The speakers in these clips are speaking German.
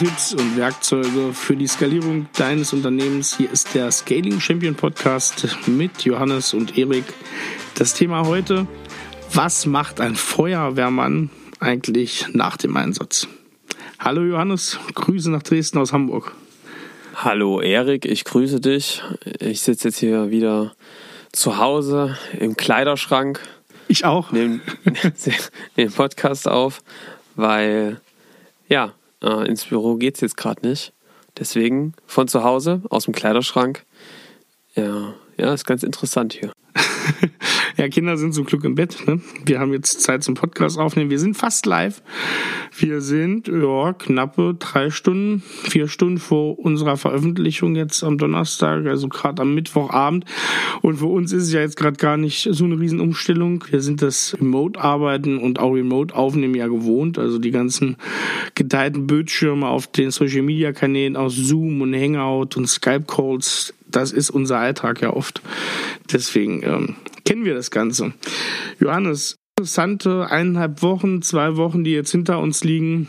Tipps und Werkzeuge für die Skalierung deines Unternehmens. Hier ist der Scaling Champion Podcast mit Johannes und Erik. Das Thema heute, was macht ein Feuerwehrmann eigentlich nach dem Einsatz? Hallo Johannes, Grüße nach Dresden aus Hamburg. Hallo Erik, ich grüße dich. Ich sitze jetzt hier wieder zu Hause im Kleiderschrank. Ich auch. Nehme den Podcast auf, weil ja, äh, ins Büro geht es jetzt gerade nicht. Deswegen von zu Hause, aus dem Kleiderschrank. Ja, ja, ist ganz interessant hier. ja, Kinder sind zum Glück im Bett. Ne? Wir haben jetzt Zeit zum Podcast aufnehmen. Wir sind fast live. Wir sind ja knappe drei Stunden, vier Stunden vor unserer Veröffentlichung jetzt am Donnerstag, also gerade am Mittwochabend. Und für uns ist es ja jetzt gerade gar nicht so eine Riesenumstellung. Wir sind das Remote-Arbeiten und auch Remote-Aufnehmen ja gewohnt. Also die ganzen geteilten Bildschirme auf den Social-Media-Kanälen aus Zoom und Hangout und Skype-Calls das ist unser Alltag ja oft. Deswegen ähm, kennen wir das Ganze. Johannes, interessante eineinhalb Wochen, zwei Wochen, die jetzt hinter uns liegen.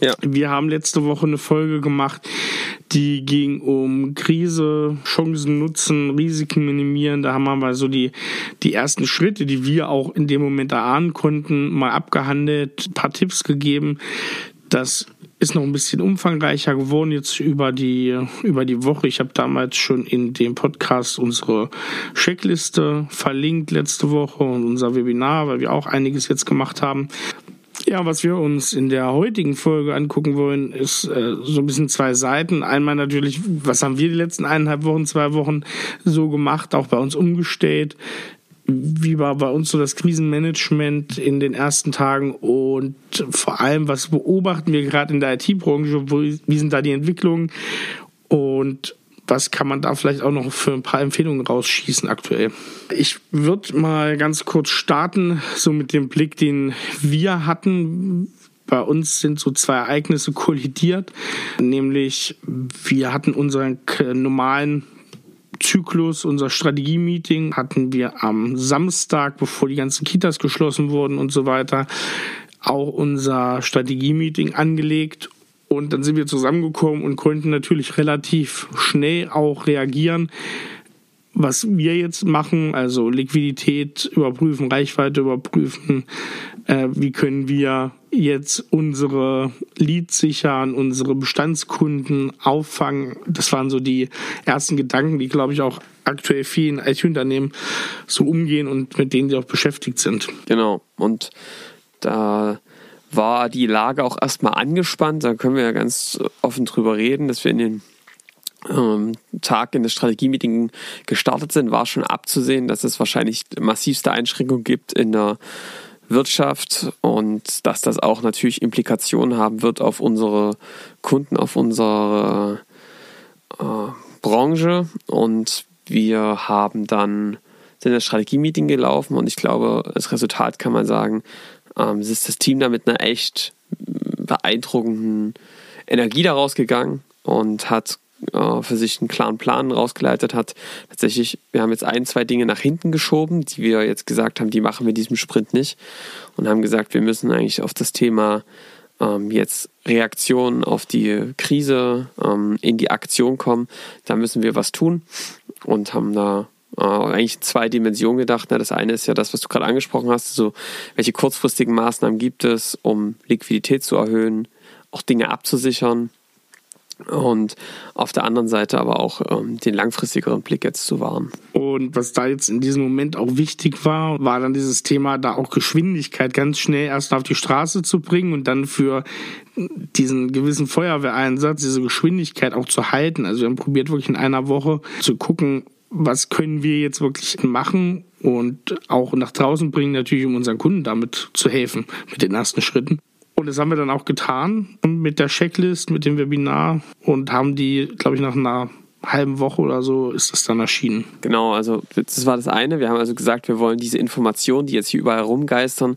Ja. Wir haben letzte Woche eine Folge gemacht, die ging um Krise, Chancen nutzen, Risiken minimieren. Da haben wir mal so die, die ersten Schritte, die wir auch in dem Moment erahnen konnten, mal abgehandelt, ein paar Tipps gegeben. Das ist noch ein bisschen umfangreicher geworden jetzt über die, über die Woche. Ich habe damals schon in dem Podcast unsere Checkliste verlinkt letzte Woche und unser Webinar, weil wir auch einiges jetzt gemacht haben. Ja, was wir uns in der heutigen Folge angucken wollen, ist äh, so ein bisschen zwei Seiten. Einmal natürlich, was haben wir die letzten eineinhalb Wochen, zwei Wochen so gemacht, auch bei uns umgestellt wie war bei uns so das Krisenmanagement in den ersten Tagen und vor allem, was beobachten wir gerade in der IT-Branche, wie sind da die Entwicklungen und was kann man da vielleicht auch noch für ein paar Empfehlungen rausschießen aktuell? Ich würde mal ganz kurz starten, so mit dem Blick, den wir hatten. Bei uns sind so zwei Ereignisse kollidiert, nämlich wir hatten unseren normalen Zyklus, unser Strategie-Meeting hatten wir am Samstag, bevor die ganzen Kitas geschlossen wurden und so weiter, auch unser Strategie-Meeting angelegt. Und dann sind wir zusammengekommen und konnten natürlich relativ schnell auch reagieren. Was wir jetzt machen, also Liquidität überprüfen, Reichweite überprüfen, äh, wie können wir jetzt unsere Leads sichern, unsere Bestandskunden auffangen. Das waren so die ersten Gedanken, die, glaube ich, auch aktuell vielen IT-Unternehmen so umgehen und mit denen sie auch beschäftigt sind. Genau. Und da war die Lage auch erstmal angespannt. Da können wir ja ganz offen drüber reden, dass wir in den Tag in das Strategie-Meeting gestartet sind, war schon abzusehen, dass es wahrscheinlich massivste Einschränkungen gibt in der Wirtschaft und dass das auch natürlich Implikationen haben wird auf unsere Kunden, auf unsere äh, Branche. Und wir haben dann sind das Strategie-Meeting gelaufen und ich glaube, als Resultat kann man sagen, ähm, ist das Team da mit einer echt beeindruckenden Energie daraus gegangen und hat äh, für sich einen klaren Plan rausgeleitet hat. Tatsächlich, wir haben jetzt ein, zwei Dinge nach hinten geschoben, die wir jetzt gesagt haben, die machen wir diesem Sprint nicht. Und haben gesagt, wir müssen eigentlich auf das Thema ähm, jetzt Reaktion auf die Krise ähm, in die Aktion kommen. Da müssen wir was tun und haben da äh, eigentlich zwei Dimensionen gedacht. Das eine ist ja das, was du gerade angesprochen hast, so welche kurzfristigen Maßnahmen gibt es, um Liquidität zu erhöhen, auch Dinge abzusichern und auf der anderen Seite aber auch ähm, den langfristigeren Blick jetzt zu wahren. Und was da jetzt in diesem Moment auch wichtig war, war dann dieses Thema, da auch Geschwindigkeit ganz schnell erst auf die Straße zu bringen und dann für diesen gewissen Feuerwehreinsatz diese Geschwindigkeit auch zu halten. Also wir haben probiert wirklich in einer Woche zu gucken, was können wir jetzt wirklich machen und auch nach draußen bringen, natürlich um unseren Kunden damit zu helfen mit den ersten Schritten. Und das haben wir dann auch getan mit der Checklist, mit dem Webinar und haben die, glaube ich, nach einer halben Woche oder so ist das dann erschienen. Genau, also das war das eine. Wir haben also gesagt, wir wollen diese Informationen, die jetzt hier überall rumgeistern,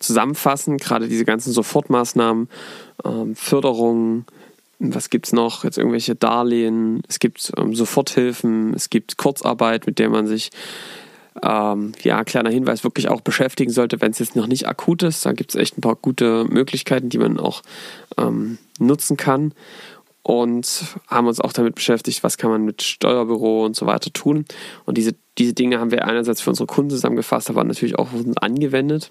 zusammenfassen, gerade diese ganzen Sofortmaßnahmen, ähm, Förderungen, was gibt es noch? Jetzt irgendwelche Darlehen, es gibt ähm, Soforthilfen, es gibt Kurzarbeit, mit der man sich ähm, ja, kleiner Hinweis, wirklich auch beschäftigen sollte, wenn es jetzt noch nicht akut ist. Da gibt es echt ein paar gute Möglichkeiten, die man auch ähm, nutzen kann. Und haben uns auch damit beschäftigt, was kann man mit Steuerbüro und so weiter tun. Und diese, diese Dinge haben wir einerseits für unsere Kunden zusammengefasst, aber natürlich auch angewendet.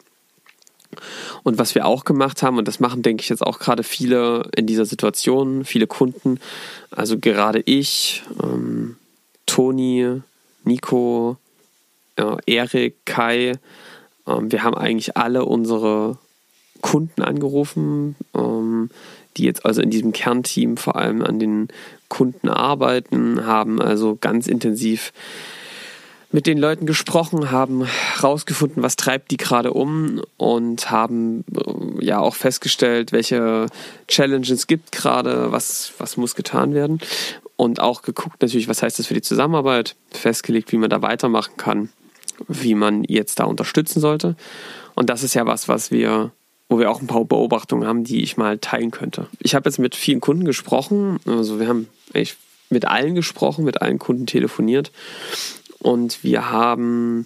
Und was wir auch gemacht haben, und das machen, denke ich, jetzt auch gerade viele in dieser Situation, viele Kunden, also gerade ich, ähm, Toni, Nico, äh, Erik, Kai, ähm, wir haben eigentlich alle unsere Kunden angerufen, ähm, die jetzt also in diesem Kernteam vor allem an den Kunden arbeiten, haben also ganz intensiv mit den Leuten gesprochen, haben rausgefunden, was treibt die gerade um und haben äh, ja auch festgestellt, welche Challenges gibt gerade, was, was muss getan werden. Und auch geguckt natürlich, was heißt das für die Zusammenarbeit, festgelegt, wie man da weitermachen kann, wie man jetzt da unterstützen sollte. Und das ist ja was, was wir, wo wir auch ein paar Beobachtungen haben, die ich mal teilen könnte. Ich habe jetzt mit vielen Kunden gesprochen, also wir haben eigentlich mit allen gesprochen, mit allen Kunden telefoniert und wir haben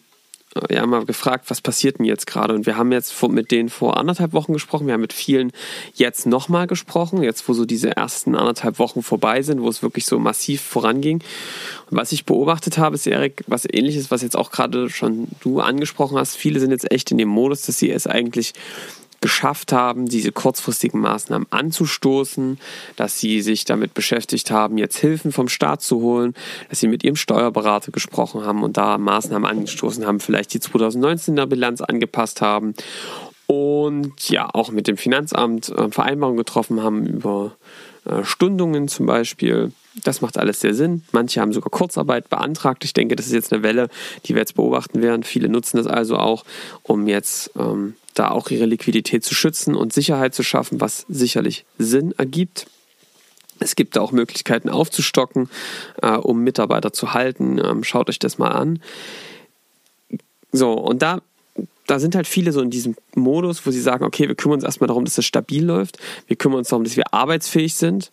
ja mal gefragt, was passiert denn jetzt gerade? Und wir haben jetzt mit denen vor anderthalb Wochen gesprochen. Wir haben mit vielen jetzt nochmal gesprochen, jetzt wo so diese ersten anderthalb Wochen vorbei sind, wo es wirklich so massiv voranging. Und was ich beobachtet habe, ist, Erik, was ähnliches, was jetzt auch gerade schon du angesprochen hast. Viele sind jetzt echt in dem Modus, dass sie es eigentlich geschafft haben, diese kurzfristigen Maßnahmen anzustoßen, dass sie sich damit beschäftigt haben, jetzt Hilfen vom Staat zu holen, dass sie mit ihrem Steuerberater gesprochen haben und da Maßnahmen angestoßen haben, vielleicht die 2019er Bilanz angepasst haben und ja, auch mit dem Finanzamt äh, Vereinbarungen getroffen haben über äh, Stundungen zum Beispiel. Das macht alles sehr Sinn. Manche haben sogar Kurzarbeit beantragt. Ich denke, das ist jetzt eine Welle, die wir jetzt beobachten werden. Viele nutzen das also auch, um jetzt ähm, da auch ihre Liquidität zu schützen und Sicherheit zu schaffen, was sicherlich Sinn ergibt. Es gibt da auch Möglichkeiten aufzustocken, äh, um Mitarbeiter zu halten. Ähm, schaut euch das mal an. So, und da, da sind halt viele so in diesem Modus, wo sie sagen, okay, wir kümmern uns erstmal darum, dass es stabil läuft. Wir kümmern uns darum, dass wir arbeitsfähig sind.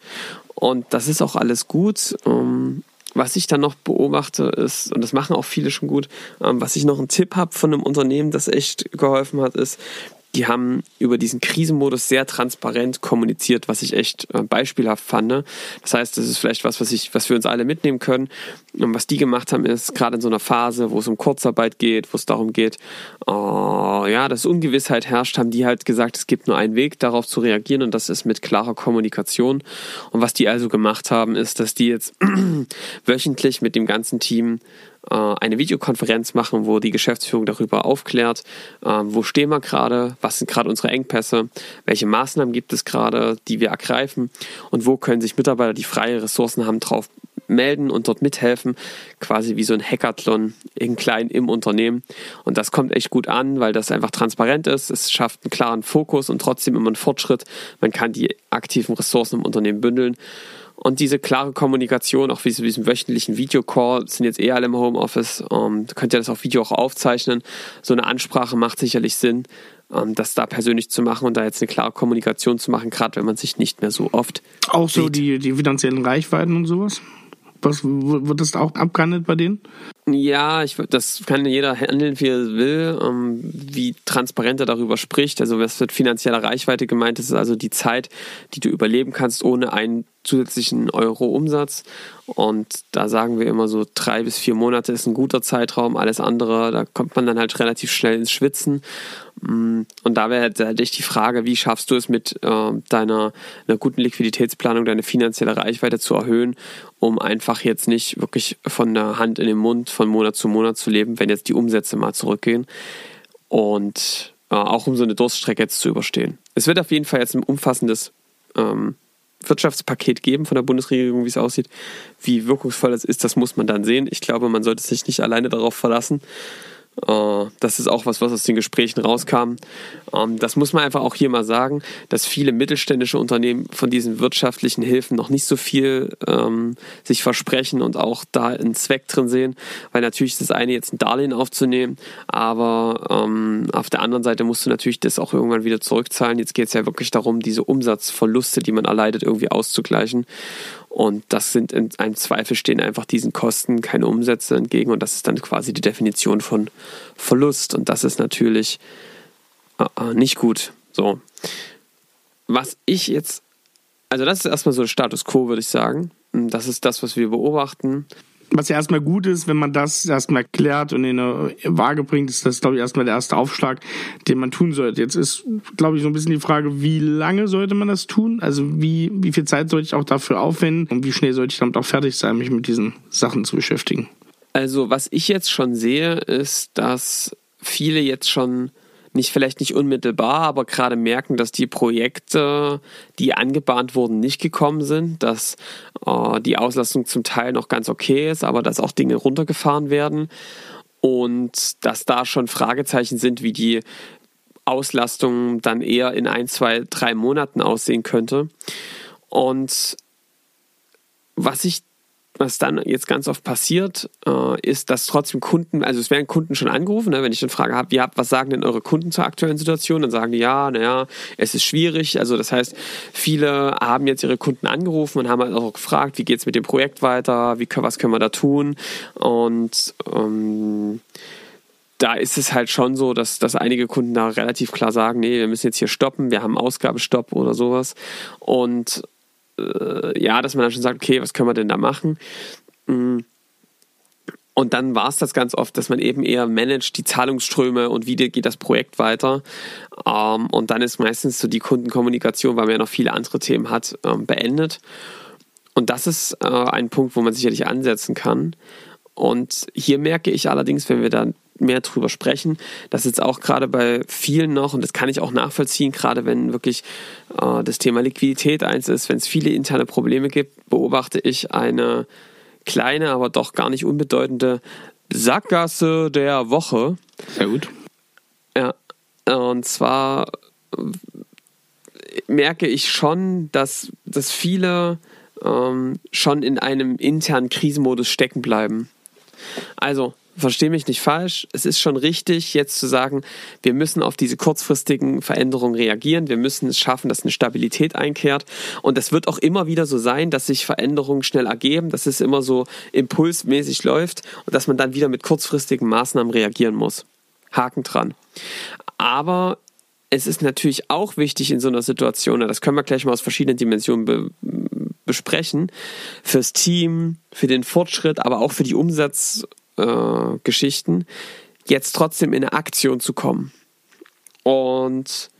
Und das ist auch alles gut. Ähm, was ich dann noch beobachte ist, und das machen auch viele schon gut, ähm, was ich noch einen Tipp habe von einem Unternehmen, das echt geholfen hat, ist, die haben über diesen Krisenmodus sehr transparent kommuniziert, was ich echt äh, beispielhaft fand. Ne? Das heißt, das ist vielleicht was, was, ich, was wir uns alle mitnehmen können. Und was die gemacht haben, ist gerade in so einer Phase, wo es um Kurzarbeit geht, wo es darum geht, oh, ja, dass Ungewissheit herrscht, haben die halt gesagt, es gibt nur einen Weg, darauf zu reagieren und das ist mit klarer Kommunikation. Und was die also gemacht haben, ist, dass die jetzt wöchentlich mit dem ganzen Team eine Videokonferenz machen, wo die Geschäftsführung darüber aufklärt, äh, wo stehen wir gerade, was sind gerade unsere Engpässe, welche Maßnahmen gibt es gerade, die wir ergreifen und wo können sich Mitarbeiter, die freie Ressourcen haben, drauf melden und dort mithelfen, quasi wie so ein Hackathon in klein im Unternehmen. Und das kommt echt gut an, weil das einfach transparent ist. Es schafft einen klaren Fokus und trotzdem immer einen Fortschritt. Man kann die aktiven Ressourcen im Unternehmen bündeln. Und diese klare Kommunikation, auch wie zu diesem wöchentlichen Videocall, sind jetzt eh alle im Homeoffice. Ähm, könnt ihr das auf Video auch aufzeichnen. So eine Ansprache macht sicherlich Sinn, ähm, das da persönlich zu machen und da jetzt eine klare Kommunikation zu machen, gerade wenn man sich nicht mehr so oft. Auch so die, die finanziellen Reichweiten und sowas? Was, wird das auch abgehandelt bei denen? Ja, ich, das kann jeder handeln, wie er will, ähm, wie transparent er darüber spricht. Also was mit finanzieller Reichweite gemeint ist, ist also die Zeit, die du überleben kannst ohne einen zusätzlichen Euro Umsatz. Und da sagen wir immer so, drei bis vier Monate ist ein guter Zeitraum. Alles andere, da kommt man dann halt relativ schnell ins Schwitzen. Mm, und da wäre halt echt die Frage, wie schaffst du es mit äh, deiner einer guten Liquiditätsplanung, deine finanzielle Reichweite zu erhöhen, um einfach jetzt nicht wirklich von der Hand in den Mund von Monat zu Monat zu leben, wenn jetzt die Umsätze mal zurückgehen. Und äh, auch um so eine Durststrecke jetzt zu überstehen. Es wird auf jeden Fall jetzt ein umfassendes ähm, Wirtschaftspaket geben von der Bundesregierung, wie es aussieht. Wie wirkungsvoll das ist, das muss man dann sehen. Ich glaube, man sollte sich nicht alleine darauf verlassen. Äh, das ist auch was, was aus den Gesprächen rauskam. Ähm, das muss man einfach auch hier mal sagen, dass viele mittelständische Unternehmen von diesen wirtschaftlichen Hilfen noch nicht so viel ähm, sich versprechen und auch da einen Zweck drin sehen, weil natürlich ist das eine jetzt ein Darlehen aufzunehmen, aber ähm, auf der anderen Seite musst du natürlich das auch irgendwann wieder zurückzahlen. Jetzt geht es ja wirklich darum, diese Umsatzverluste, die man erleidet, irgendwie auszugleichen. Und das sind in einem Zweifel stehen einfach diesen Kosten keine Umsätze entgegen und das ist dann quasi die Definition von Verlust und das ist natürlich äh, nicht gut. So. Was ich jetzt, also das ist erstmal so Status quo, würde ich sagen. Das ist das, was wir beobachten was ja erstmal gut ist, wenn man das erstmal klärt und in eine Waage bringt, ist das, glaube ich, erstmal der erste Aufschlag, den man tun sollte. Jetzt ist, glaube ich, so ein bisschen die Frage, wie lange sollte man das tun? Also wie, wie viel Zeit sollte ich auch dafür aufwenden und wie schnell sollte ich damit auch fertig sein, mich mit diesen Sachen zu beschäftigen? Also was ich jetzt schon sehe, ist, dass viele jetzt schon nicht vielleicht nicht unmittelbar, aber gerade merken, dass die Projekte, die angebahnt wurden, nicht gekommen sind, dass äh, die Auslastung zum Teil noch ganz okay ist, aber dass auch Dinge runtergefahren werden und dass da schon Fragezeichen sind, wie die Auslastung dann eher in ein, zwei, drei Monaten aussehen könnte. Und was ich was dann jetzt ganz oft passiert, äh, ist, dass trotzdem Kunden, also es werden Kunden schon angerufen, ne, wenn ich dann frage, hab, wie habt, was sagen denn eure Kunden zur aktuellen Situation? Dann sagen die, ja, naja, es ist schwierig. Also das heißt, viele haben jetzt ihre Kunden angerufen und haben halt auch gefragt, wie geht es mit dem Projekt weiter, wie, was können wir da tun? Und ähm, da ist es halt schon so, dass, dass einige Kunden da relativ klar sagen, nee, wir müssen jetzt hier stoppen, wir haben Ausgabestopp oder sowas. Und äh, ja, dass man dann schon sagt, okay, was können wir denn da machen? Mm. Und dann war es das ganz oft, dass man eben eher managt die Zahlungsströme und wie geht das Projekt weiter. Ähm, und dann ist meistens so die Kundenkommunikation, weil man ja noch viele andere Themen hat, ähm, beendet. Und das ist äh, ein Punkt, wo man sicherlich ansetzen kann. Und hier merke ich allerdings, wenn wir dann mehr drüber sprechen. Das jetzt auch gerade bei vielen noch, und das kann ich auch nachvollziehen, gerade wenn wirklich äh, das Thema Liquidität eins ist, wenn es viele interne Probleme gibt, beobachte ich eine kleine, aber doch gar nicht unbedeutende Sackgasse der Woche. Sehr gut. Ja, und zwar merke ich schon, dass, dass viele ähm, schon in einem internen Krisenmodus stecken bleiben. Also, verstehe mich nicht falsch, es ist schon richtig, jetzt zu sagen, wir müssen auf diese kurzfristigen Veränderungen reagieren, wir müssen es schaffen, dass eine Stabilität einkehrt. Und es wird auch immer wieder so sein, dass sich Veränderungen schnell ergeben, dass es immer so impulsmäßig läuft und dass man dann wieder mit kurzfristigen Maßnahmen reagieren muss. Haken dran. Aber es ist natürlich auch wichtig in so einer Situation, das können wir gleich mal aus verschiedenen Dimensionen be besprechen, fürs Team, für den Fortschritt, aber auch für die Umsatz- äh, Geschichten, jetzt trotzdem in eine Aktion zu kommen. Und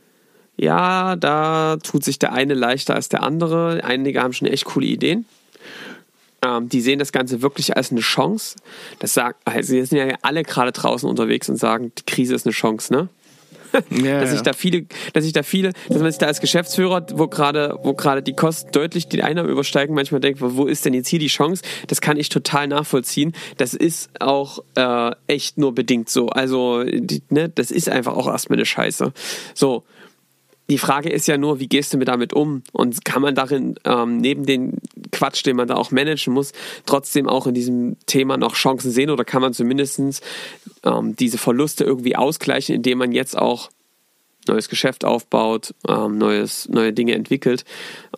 ja, da tut sich der eine leichter als der andere. Einige haben schon echt coole Ideen. Ähm, die sehen das Ganze wirklich als eine Chance. Das sagt, also wir sind ja alle gerade draußen unterwegs und sagen, die Krise ist eine Chance, ne? ja, dass ich da viele, dass ich da viele, dass man sich da als Geschäftsführer, wo gerade, wo gerade die Kosten deutlich die Einnahmen übersteigen, manchmal denkt, wo ist denn jetzt hier die Chance? Das kann ich total nachvollziehen. Das ist auch äh, echt nur bedingt so. Also, die, ne, das ist einfach auch erstmal eine Scheiße. So. Die Frage ist ja nur, wie gehst du mit damit um? Und kann man darin ähm, neben den Quatsch, den man da auch managen muss, trotzdem auch in diesem Thema noch Chancen sehen oder kann man zumindest ähm, diese Verluste irgendwie ausgleichen, indem man jetzt auch neues Geschäft aufbaut, ähm, neues, neue Dinge entwickelt.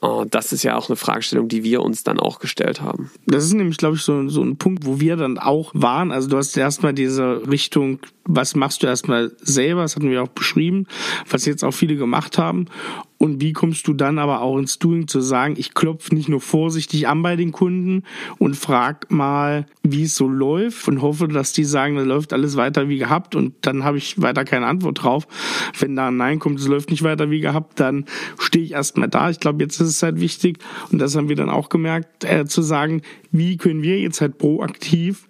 Äh, das ist ja auch eine Fragestellung, die wir uns dann auch gestellt haben. Das ist nämlich, glaube ich, so, so ein Punkt, wo wir dann auch waren. Also du hast erstmal diese Richtung, was machst du erstmal selber, das hatten wir auch beschrieben, was jetzt auch viele gemacht haben. Und wie kommst du dann aber auch ins Doing zu sagen, ich klopfe nicht nur vorsichtig an bei den Kunden und frag mal, wie es so läuft und hoffe, dass die sagen, da läuft alles weiter wie gehabt und dann habe ich weiter keine Antwort drauf. Wenn da ein Nein kommt, es läuft nicht weiter wie gehabt, dann stehe ich erstmal da. Ich glaube, jetzt ist es halt wichtig und das haben wir dann auch gemerkt, äh, zu sagen, wie können wir jetzt halt proaktiv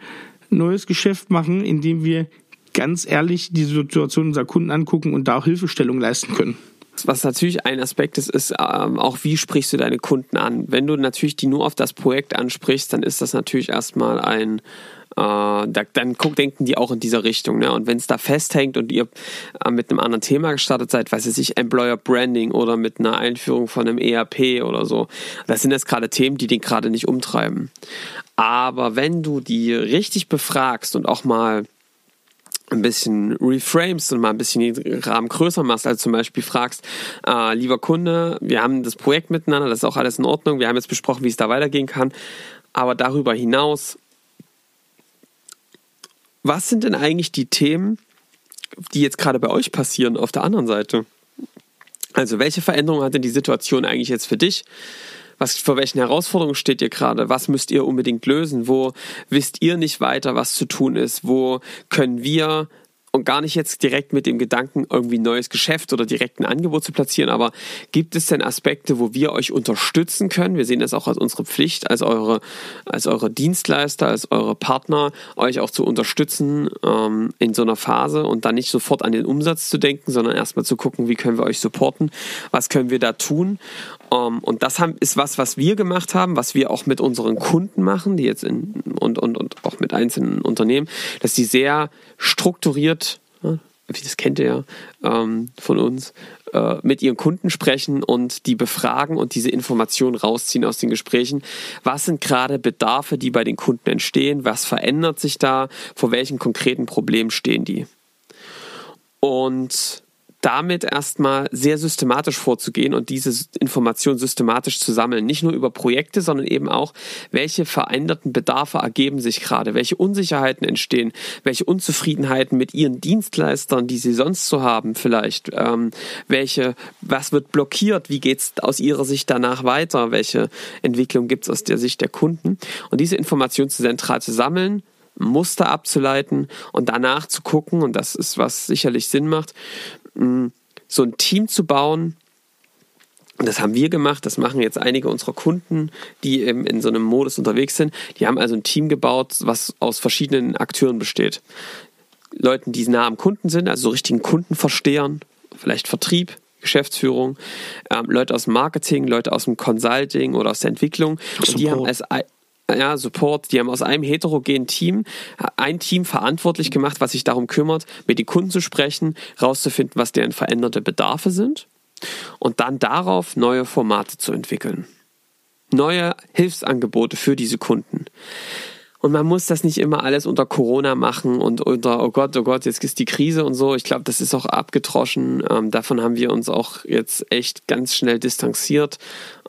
neues Geschäft machen, indem wir ganz ehrlich die Situation unserer Kunden angucken und da auch Hilfestellung leisten können. Was natürlich ein Aspekt ist, ist ähm, auch, wie sprichst du deine Kunden an? Wenn du natürlich die nur auf das Projekt ansprichst, dann ist das natürlich erstmal ein, äh, da, dann guck, denken die auch in dieser Richtung. Ne? Und wenn es da festhängt und ihr äh, mit einem anderen Thema gestartet seid, weiß ich nicht, Employer Branding oder mit einer Einführung von einem ERP oder so, das sind jetzt gerade Themen, die den gerade nicht umtreiben. Aber wenn du die richtig befragst und auch mal ein bisschen reframest und mal ein bisschen den Rahmen größer machst, also zum Beispiel fragst, äh, lieber Kunde, wir haben das Projekt miteinander, das ist auch alles in Ordnung, wir haben jetzt besprochen, wie es da weitergehen kann, aber darüber hinaus, was sind denn eigentlich die Themen, die jetzt gerade bei euch passieren auf der anderen Seite? Also welche Veränderungen hat denn die Situation eigentlich jetzt für dich? Was, vor welchen Herausforderungen steht ihr gerade? Was müsst ihr unbedingt lösen? Wo wisst ihr nicht weiter, was zu tun ist? Wo können wir und gar nicht jetzt direkt mit dem Gedanken, irgendwie ein neues Geschäft oder direkt ein Angebot zu platzieren, aber gibt es denn Aspekte, wo wir euch unterstützen können? Wir sehen das auch als unsere Pflicht, als eure, als eure Dienstleister, als eure Partner, euch auch zu unterstützen ähm, in so einer Phase und dann nicht sofort an den Umsatz zu denken, sondern erstmal zu gucken, wie können wir euch supporten, was können wir da tun. Ähm, und das haben, ist was, was wir gemacht haben, was wir auch mit unseren Kunden machen, die jetzt in, und, und, und auch mit einzelnen Unternehmen, dass die sehr strukturiert, das kennt ihr ja ähm, von uns, äh, mit ihren Kunden sprechen und die befragen und diese Informationen rausziehen aus den Gesprächen. Was sind gerade Bedarfe, die bei den Kunden entstehen? Was verändert sich da? Vor welchen konkreten Problemen stehen die? Und damit erstmal sehr systematisch vorzugehen und diese Information systematisch zu sammeln. Nicht nur über Projekte, sondern eben auch, welche veränderten Bedarfe ergeben sich gerade, welche Unsicherheiten entstehen, welche Unzufriedenheiten mit ihren Dienstleistern, die sie sonst so haben, vielleicht, ähm, welche, was wird blockiert, wie geht es aus ihrer Sicht danach weiter, welche Entwicklung gibt es aus der Sicht der Kunden. Und diese Information zentral zu sammeln, Muster abzuleiten und danach zu gucken, und das ist, was sicherlich Sinn macht, so ein Team zu bauen. Und das haben wir gemacht, das machen jetzt einige unserer Kunden, die eben in so einem Modus unterwegs sind. Die haben also ein Team gebaut, was aus verschiedenen Akteuren besteht. Leuten, die nah am Kunden sind, also so richtigen Kundenverstehern, vielleicht Vertrieb, Geschäftsführung, ähm, Leute aus dem Marketing, Leute aus dem Consulting oder aus der Entwicklung. Und die haben als ja, Support, die haben aus einem heterogenen Team ein Team verantwortlich gemacht, was sich darum kümmert, mit den Kunden zu sprechen, rauszufinden, was deren veränderte Bedarfe sind und dann darauf neue Formate zu entwickeln. Neue Hilfsangebote für diese Kunden. Und man muss das nicht immer alles unter Corona machen und unter, oh Gott, oh Gott, jetzt ist die Krise und so. Ich glaube, das ist auch abgetroschen. Ähm, davon haben wir uns auch jetzt echt ganz schnell distanziert.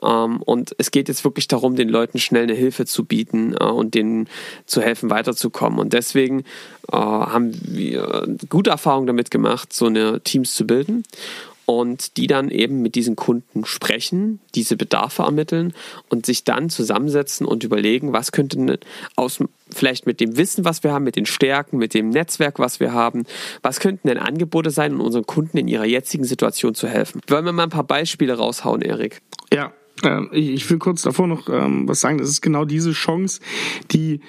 Ähm, und es geht jetzt wirklich darum, den Leuten schnell eine Hilfe zu bieten äh, und denen zu helfen, weiterzukommen. Und deswegen äh, haben wir gute Erfahrungen damit gemacht, so eine Teams zu bilden und die dann eben mit diesen Kunden sprechen, diese Bedarfe ermitteln und sich dann zusammensetzen und überlegen, was könnte aus vielleicht mit dem Wissen, was wir haben, mit den Stärken, mit dem Netzwerk, was wir haben, was könnten denn Angebote sein, um unseren Kunden in ihrer jetzigen Situation zu helfen. Wollen wir mal ein paar Beispiele raushauen, Erik? Ja, ähm, ich will kurz davor noch ähm, was sagen. Das ist genau diese Chance, die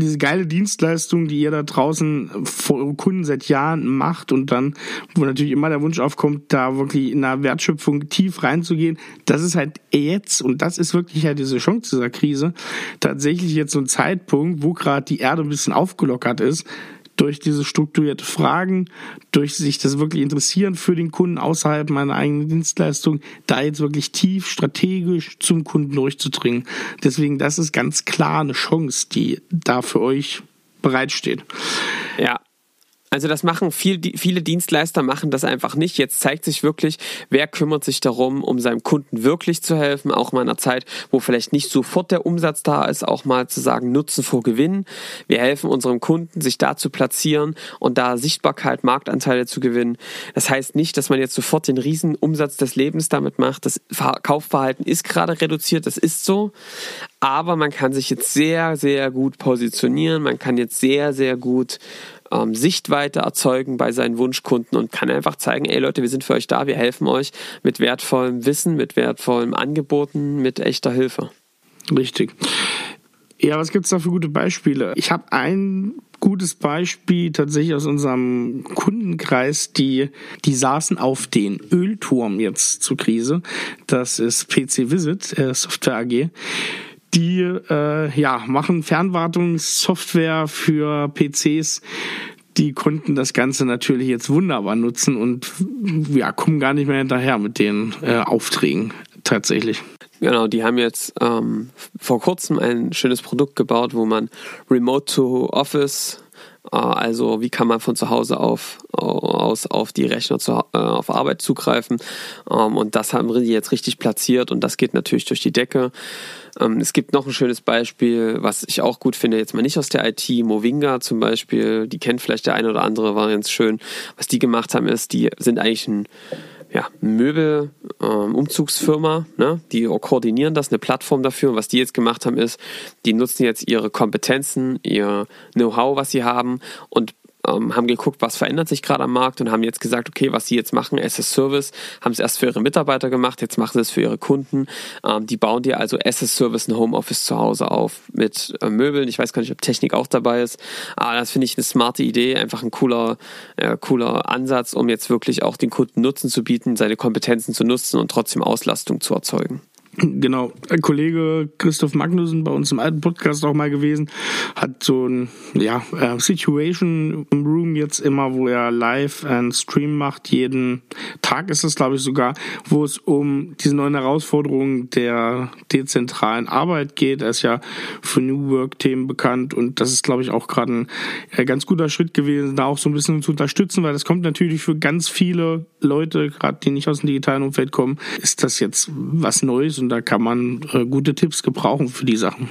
diese geile Dienstleistung, die ihr da draußen vor euren Kunden seit Jahren macht und dann, wo natürlich immer der Wunsch aufkommt, da wirklich in der Wertschöpfung tief reinzugehen, das ist halt jetzt, und das ist wirklich ja diese Chance dieser Krise, tatsächlich jetzt so ein Zeitpunkt, wo gerade die Erde ein bisschen aufgelockert ist, durch diese strukturierte Fragen, durch sich das wirklich interessieren für den Kunden außerhalb meiner eigenen Dienstleistung, da jetzt wirklich tief strategisch zum Kunden durchzudringen. Deswegen, das ist ganz klar eine Chance, die da für euch bereitsteht. Ja, also das machen viel, viele Dienstleister machen das einfach nicht. Jetzt zeigt sich wirklich, wer kümmert sich darum, um seinem Kunden wirklich zu helfen, auch mal in einer Zeit, wo vielleicht nicht sofort der Umsatz da ist, auch mal zu sagen, Nutzen vor Gewinn. Wir helfen unserem Kunden, sich da zu platzieren und da Sichtbarkeit, Marktanteile zu gewinnen. Das heißt nicht, dass man jetzt sofort den riesen Umsatz des Lebens damit macht. Das Kaufverhalten ist gerade reduziert, das ist so. Aber man kann sich jetzt sehr, sehr gut positionieren. Man kann jetzt sehr, sehr gut ähm, Sichtweite erzeugen bei seinen Wunschkunden und kann einfach zeigen, ey Leute, wir sind für euch da, wir helfen euch mit wertvollem Wissen, mit wertvollen Angeboten, mit echter Hilfe. Richtig. Ja, was gibt's da für gute Beispiele? Ich habe ein gutes Beispiel tatsächlich aus unserem Kundenkreis, die, die saßen auf den Ölturm jetzt zur Krise. Das ist PC Visit, äh, Software AG die äh, ja, machen Fernwartungssoftware für PCs. Die konnten das Ganze natürlich jetzt wunderbar nutzen und ja, kommen gar nicht mehr hinterher mit den äh, Aufträgen tatsächlich. Genau, die haben jetzt ähm, vor kurzem ein schönes Produkt gebaut, wo man Remote to Office also wie kann man von zu Hause auf, aus auf die Rechner zu, äh, auf Arbeit zugreifen. Ähm, und das haben wir jetzt richtig platziert und das geht natürlich durch die Decke. Ähm, es gibt noch ein schönes Beispiel, was ich auch gut finde, jetzt mal nicht aus der IT, Movinga zum Beispiel, die kennt vielleicht der eine oder andere, war ganz schön. Was die gemacht haben, ist, die sind eigentlich ein ja, Möbel-Umzugsfirma, ähm, ne? die koordinieren das, eine Plattform dafür. Und was die jetzt gemacht haben, ist, die nutzen jetzt ihre Kompetenzen, ihr Know-how, was sie haben und ähm, haben geguckt, was verändert sich gerade am Markt und haben jetzt gesagt, okay, was sie jetzt machen, SS Service, haben es erst für ihre Mitarbeiter gemacht, jetzt machen sie es für ihre Kunden. Ähm, die bauen dir also SS Service ein Homeoffice zu Hause auf mit äh, Möbeln. Ich weiß gar nicht, ob Technik auch dabei ist, aber das finde ich eine smarte Idee, einfach ein cooler, äh, cooler Ansatz, um jetzt wirklich auch den Kunden Nutzen zu bieten, seine Kompetenzen zu nutzen und trotzdem Auslastung zu erzeugen. Genau, ein Kollege Christoph Magnussen bei uns im alten Podcast auch mal gewesen, hat so ein ja, äh, Situation Room jetzt immer, wo er live einen Stream macht. Jeden Tag ist es, glaube ich, sogar, wo es um diese neuen Herausforderungen der dezentralen Arbeit geht. Er ist ja für New Work-Themen bekannt und das ist, glaube ich, auch gerade ein äh, ganz guter Schritt gewesen, da auch so ein bisschen zu unterstützen, weil das kommt natürlich für ganz viele Leute, gerade die nicht aus dem digitalen Umfeld kommen, ist das jetzt was Neues und da kann man äh, gute Tipps gebrauchen für die Sachen.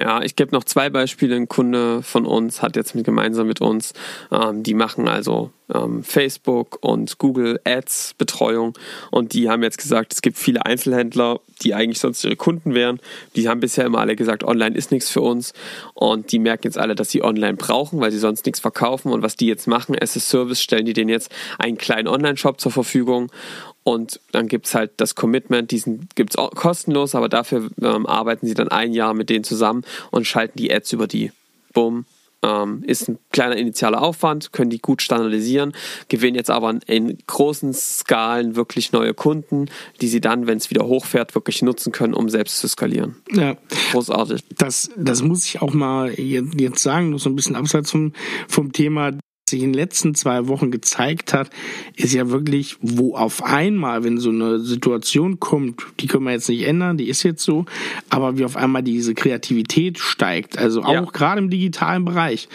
Ja, ich gebe noch zwei Beispiele. Ein Kunde von uns hat jetzt mit, gemeinsam mit uns, ähm, die machen also ähm, Facebook und Google Ads Betreuung und die haben jetzt gesagt, es gibt viele Einzelhändler, die eigentlich sonst ihre Kunden wären. Die haben bisher immer alle gesagt, online ist nichts für uns und die merken jetzt alle, dass sie online brauchen, weil sie sonst nichts verkaufen und was die jetzt machen, as a Service stellen die denen jetzt einen kleinen Online-Shop zur Verfügung und dann gibt es halt das Commitment, diesen gibt es kostenlos, aber dafür ähm, arbeiten sie dann ein Jahr mit denen zusammen und schalten die Ads über die. Bumm. Ähm, ist ein kleiner initialer Aufwand, können die gut standardisieren, gewinnen jetzt aber in großen Skalen wirklich neue Kunden, die sie dann, wenn es wieder hochfährt, wirklich nutzen können, um selbst zu skalieren. Ja. Großartig. Das, das muss ich auch mal jetzt sagen, so ein bisschen abseits vom, vom Thema sich in den letzten zwei Wochen gezeigt hat, ist ja wirklich, wo auf einmal, wenn so eine Situation kommt, die können wir jetzt nicht ändern, die ist jetzt so, aber wie auf einmal diese Kreativität steigt, also auch ja. gerade im digitalen Bereich,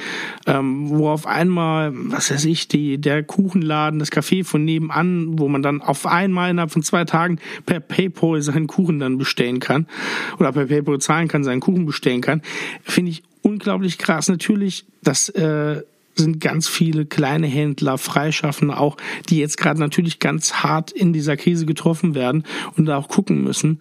ähm, wo auf einmal, was weiß ich, die, der Kuchenladen, das Café von nebenan, wo man dann auf einmal innerhalb von zwei Tagen per PayPal seinen Kuchen dann bestellen kann oder per PayPal zahlen kann, seinen Kuchen bestellen kann, finde ich unglaublich krass. Natürlich, das äh, sind ganz viele kleine Händler, Freischaffende auch, die jetzt gerade natürlich ganz hart in dieser Krise getroffen werden und da auch gucken müssen.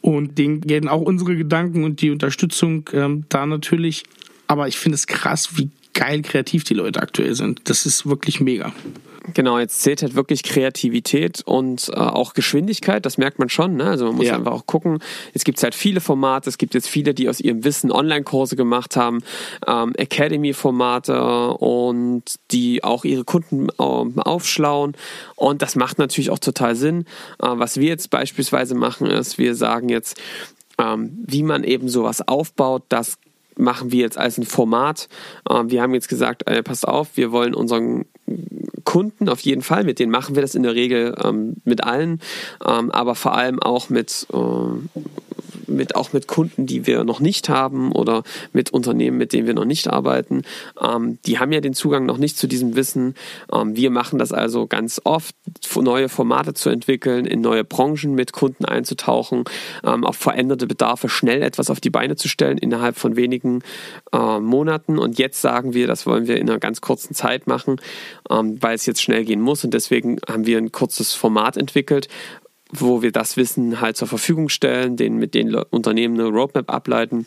Und denen gelten auch unsere Gedanken und die Unterstützung ähm, da natürlich. Aber ich finde es krass, wie geil kreativ die Leute aktuell sind. Das ist wirklich mega. Genau, jetzt zählt halt wirklich Kreativität und äh, auch Geschwindigkeit, das merkt man schon. Ne? Also man muss ja. einfach auch gucken. Jetzt gibt es halt viele Formate, es gibt jetzt viele, die aus ihrem Wissen Online-Kurse gemacht haben, ähm, Academy-Formate und die auch ihre Kunden ähm, aufschlauen. Und das macht natürlich auch total Sinn. Äh, was wir jetzt beispielsweise machen, ist, wir sagen jetzt, ähm, wie man eben sowas aufbaut, das machen wir jetzt als ein Format. Ähm, wir haben jetzt gesagt, äh, passt auf, wir wollen unseren Kunden auf jeden Fall, mit denen machen wir das in der Regel ähm, mit allen, ähm, aber vor allem auch mit, äh, mit, auch mit Kunden, die wir noch nicht haben oder mit Unternehmen, mit denen wir noch nicht arbeiten. Ähm, die haben ja den Zugang noch nicht zu diesem Wissen. Ähm, wir machen das also ganz oft, neue Formate zu entwickeln, in neue Branchen mit Kunden einzutauchen, ähm, auf veränderte Bedarfe schnell etwas auf die Beine zu stellen innerhalb von wenigen äh, Monaten. Und jetzt sagen wir, das wollen wir in einer ganz kurzen Zeit machen, ähm, weil es jetzt schnell gehen muss. Und deswegen haben wir ein kurzes Format entwickelt, wo wir das Wissen halt zur Verfügung stellen, den mit den Unternehmen eine Roadmap ableiten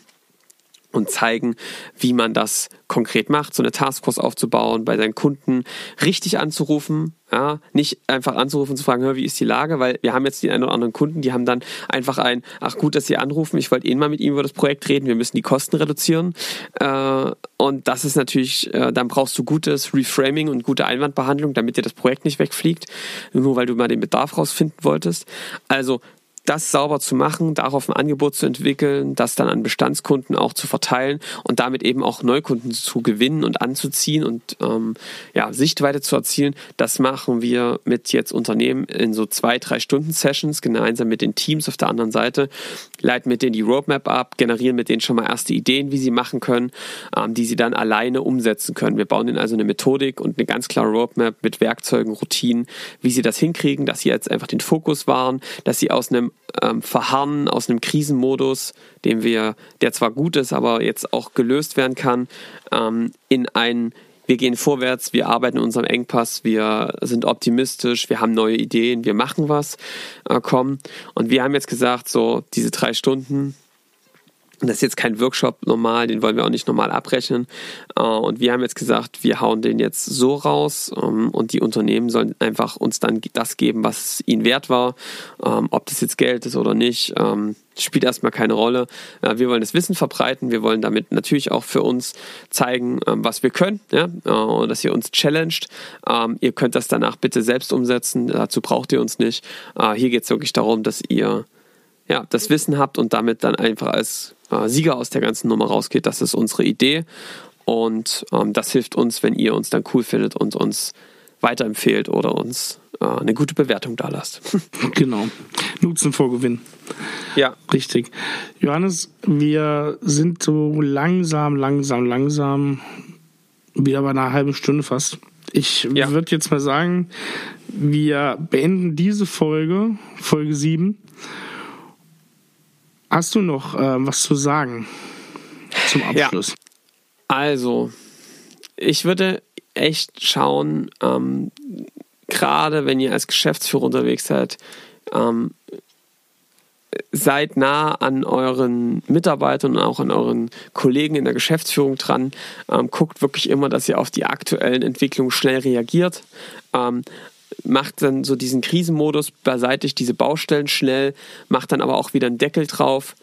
und zeigen, wie man das konkret macht, so eine Taskforce aufzubauen, bei seinen Kunden richtig anzurufen, ja, nicht einfach anzurufen und zu fragen, wie ist die Lage, weil wir haben jetzt die einen oder anderen Kunden, die haben dann einfach ein, ach gut, dass sie anrufen, ich wollte eh mal mit ihnen über das Projekt reden, wir müssen die Kosten reduzieren. Äh, und das ist natürlich, äh, dann brauchst du gutes Reframing und gute Einwandbehandlung, damit dir das Projekt nicht wegfliegt, nur weil du mal den Bedarf rausfinden wolltest. Also das sauber zu machen, darauf ein Angebot zu entwickeln, das dann an Bestandskunden auch zu verteilen und damit eben auch Neukunden zu gewinnen und anzuziehen und ähm, ja, Sichtweite zu erzielen, das machen wir mit jetzt Unternehmen in so zwei, drei Stunden Sessions, gemeinsam mit den Teams auf der anderen Seite, leiten mit denen die Roadmap ab, generieren mit denen schon mal erste Ideen, wie sie machen können, ähm, die sie dann alleine umsetzen können. Wir bauen ihnen also eine Methodik und eine ganz klare Roadmap mit Werkzeugen, Routinen, wie sie das hinkriegen, dass sie jetzt einfach den Fokus wahren, dass sie aus einem ähm, Verharren, aus einem Krisenmodus, den wir, der zwar gut ist, aber jetzt auch gelöst werden kann, ähm, in ein wir gehen vorwärts, wir arbeiten in unserem Engpass, wir sind optimistisch, wir haben neue Ideen, wir machen was, äh, kommen. Und wir haben jetzt gesagt, so diese drei Stunden, das ist jetzt kein Workshop normal, den wollen wir auch nicht normal abrechnen. Äh, und wir haben jetzt gesagt, wir hauen den jetzt so raus ähm, und die Unternehmen sollen einfach uns dann das geben, was ihnen wert war. Ähm, ob das jetzt Geld ist oder nicht, ähm, spielt erstmal keine Rolle. Äh, wir wollen das Wissen verbreiten. Wir wollen damit natürlich auch für uns zeigen, was wir können, ja, äh, dass ihr uns challenged. Ihr könnt das danach bitte selbst umsetzen. Dazu braucht ihr uns nicht. Hier geht es wirklich darum, dass ihr ja, das Wissen habt und damit dann einfach als äh, Sieger aus der ganzen Nummer rausgeht. Das ist unsere Idee und ähm, das hilft uns, wenn ihr uns dann cool findet und uns weiterempfehlt oder uns äh, eine gute Bewertung da lasst. genau. Nutzen vor Gewinn. Ja. Richtig. Johannes, wir sind so langsam, langsam, langsam wieder bei einer halben Stunde fast. Ich ja. würde jetzt mal sagen, wir beenden diese Folge, Folge 7. Hast du noch äh, was zu sagen zum Abschluss? Ja. Also, ich würde echt schauen, ähm, gerade wenn ihr als Geschäftsführer unterwegs seid, ähm, seid nah an euren Mitarbeitern und auch an euren Kollegen in der Geschäftsführung dran. Ähm, guckt wirklich immer, dass ihr auf die aktuellen Entwicklungen schnell reagiert. Ähm, macht dann so diesen Krisenmodus beseitigt diese Baustellen schnell, macht dann aber auch wieder einen Deckel drauf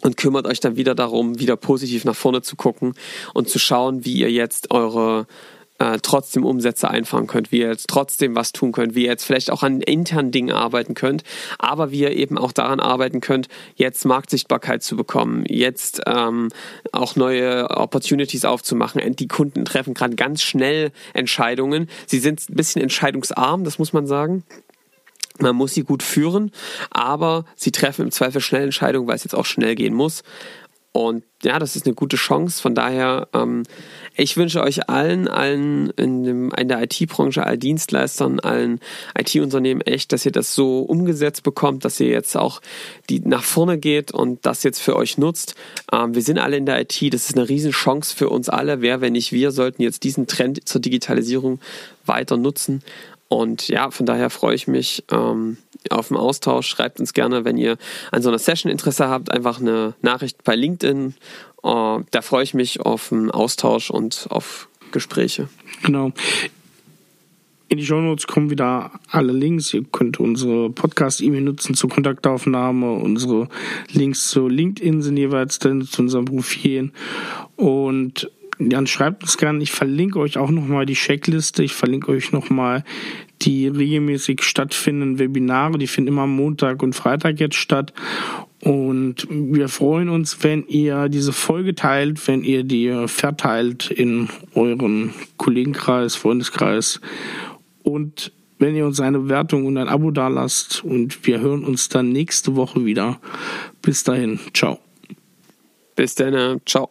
und kümmert euch dann wieder darum, wieder positiv nach vorne zu gucken und zu schauen, wie ihr jetzt eure äh, trotzdem Umsätze einfahren könnt, wie ihr jetzt trotzdem was tun könnt, wie ihr jetzt vielleicht auch an internen Dingen arbeiten könnt, aber wie ihr eben auch daran arbeiten könnt, jetzt Marktsichtbarkeit zu bekommen, jetzt ähm, auch neue Opportunities aufzumachen. Die Kunden treffen gerade ganz schnell Entscheidungen. Sie sind ein bisschen entscheidungsarm, das muss man sagen. Man muss sie gut führen, aber sie treffen im Zweifel schnell Entscheidungen, weil es jetzt auch schnell gehen muss. Und ja, das ist eine gute Chance. Von daher, ähm, ich wünsche euch allen, allen in, dem, in der IT-Branche, allen Dienstleistern, allen IT-Unternehmen echt, dass ihr das so umgesetzt bekommt, dass ihr jetzt auch die nach vorne geht und das jetzt für euch nutzt. Ähm, wir sind alle in der IT, das ist eine Riesenchance für uns alle. Wer, wenn nicht wir, sollten jetzt diesen Trend zur Digitalisierung weiter nutzen. Und ja, von daher freue ich mich ähm, auf den Austausch. Schreibt uns gerne, wenn ihr an so einer Session Interesse habt, einfach eine Nachricht bei LinkedIn. Äh, da freue ich mich auf einen Austausch und auf Gespräche. Genau. In die Show Notes kommen wieder alle Links. Ihr könnt unsere Podcast-E-Mail nutzen zur Kontaktaufnahme. Unsere Links zu LinkedIn sind jeweils dann zu unseren Profilen. Und dann schreibt uns gerne. Ich verlinke euch auch nochmal die Checkliste. Ich verlinke euch nochmal die regelmäßig stattfindenden Webinare. Die finden immer Montag und Freitag jetzt statt. Und wir freuen uns, wenn ihr diese Folge teilt, wenn ihr die verteilt in euren Kollegenkreis, Freundeskreis und wenn ihr uns eine Bewertung und ein Abo dalasst. Und wir hören uns dann nächste Woche wieder. Bis dahin, ciao. Bis dann, ciao.